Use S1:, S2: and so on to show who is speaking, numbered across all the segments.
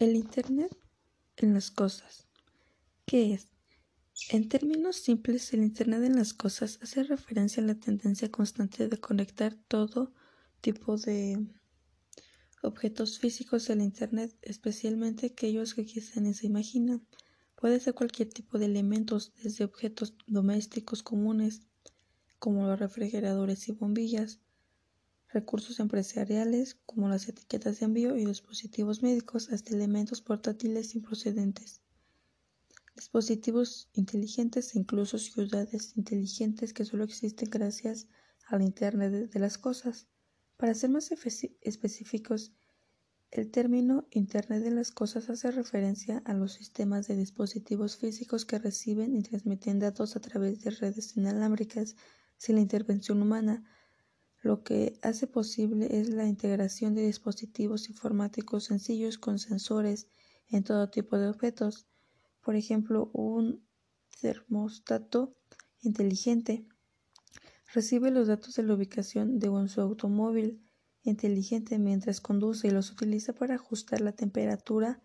S1: El Internet en las cosas. ¿Qué es? En términos simples, el Internet en las cosas hace referencia a la tendencia constante de conectar todo tipo de objetos físicos al Internet, especialmente aquellos que quizá ni se imaginan. Puede ser cualquier tipo de elementos, desde objetos domésticos comunes, como los refrigeradores y bombillas, recursos empresariales como las etiquetas de envío y dispositivos médicos hasta elementos portátiles improcedentes, dispositivos inteligentes e incluso ciudades inteligentes que solo existen gracias al Internet de las cosas. Para ser más específicos, el término Internet de las cosas hace referencia a los sistemas de dispositivos físicos que reciben y transmiten datos a través de redes inalámbricas sin la intervención humana, lo que hace posible es la integración de dispositivos informáticos sencillos con sensores en todo tipo de objetos. Por ejemplo, un termostato inteligente recibe los datos de la ubicación de su automóvil inteligente mientras conduce y los utiliza para ajustar la temperatura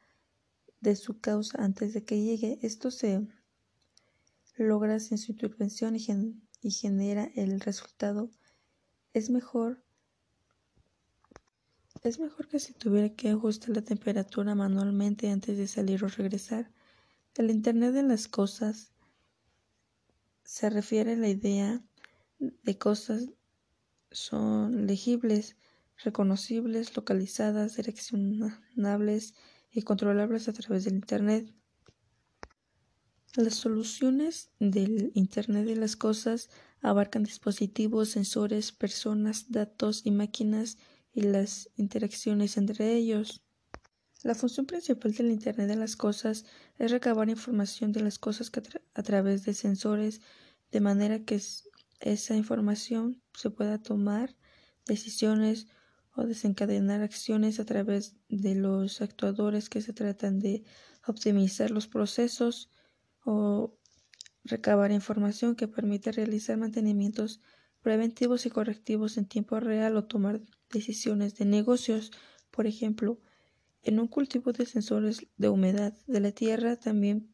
S1: de su causa antes de que llegue. Esto se logra sin su intervención y genera el resultado es mejor es mejor que si tuviera que ajustar la temperatura manualmente antes de salir o regresar. El Internet de las cosas se refiere a la idea de cosas son legibles, reconocibles, localizadas, direccionables y controlables a través del Internet. Las soluciones del Internet de las Cosas abarcan dispositivos, sensores, personas, datos y máquinas y las interacciones entre ellos. La función principal del Internet de las Cosas es recabar información de las cosas a, través de sensores, de manera que esa información se pueda tomar decisiones o desencadenar acciones a través de los actuadores que se tratan de optimizar los procesos o recabar información que permite realizar mantenimientos preventivos y correctivos en tiempo real o tomar decisiones de negocios. Por ejemplo, en un cultivo de sensores de humedad de la tierra también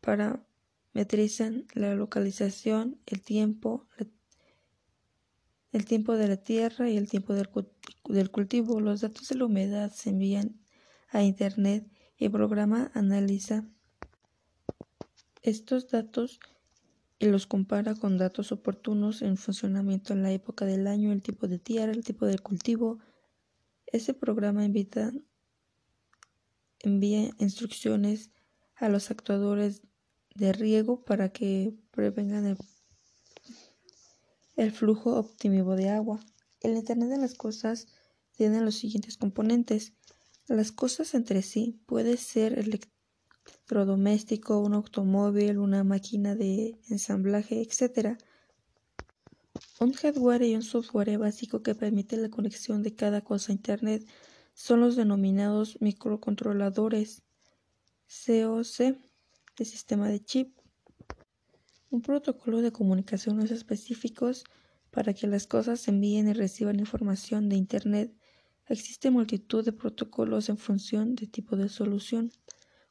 S1: parametrizan la localización, el tiempo, el tiempo de la tierra y el tiempo del, del cultivo. Los datos de la humedad se envían a Internet y el programa analiza estos datos y los compara con datos oportunos en funcionamiento en la época del año, el tipo de tierra, el tipo de cultivo. Ese programa envía instrucciones a los actuadores de riego para que prevengan el, flujo óptimo de agua. El Internet de las Cosas tiene los siguientes componentes. Las cosas entre sí puede ser electrodoméstico, un automóvil, una máquina de ensamblaje, etc. Un hardware y un software básico que permite la conexión de cada cosa a Internet son los denominados microcontroladores COC de sistema de chip. Un protocolo de comunicaciones específicos para que las cosas envíen y reciban información de Internet. Existe multitud de protocolos en función de tipo de solución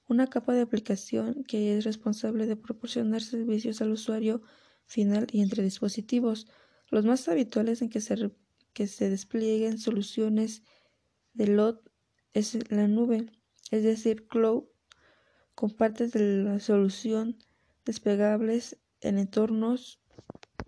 S1: una capa de aplicación que es responsable de proporcionar servicios al usuario final y entre dispositivos. Los más habituales en que se, desplieguen soluciones de LOT es la nube, es decir, cloud, con partes de la solución desplegables en entornos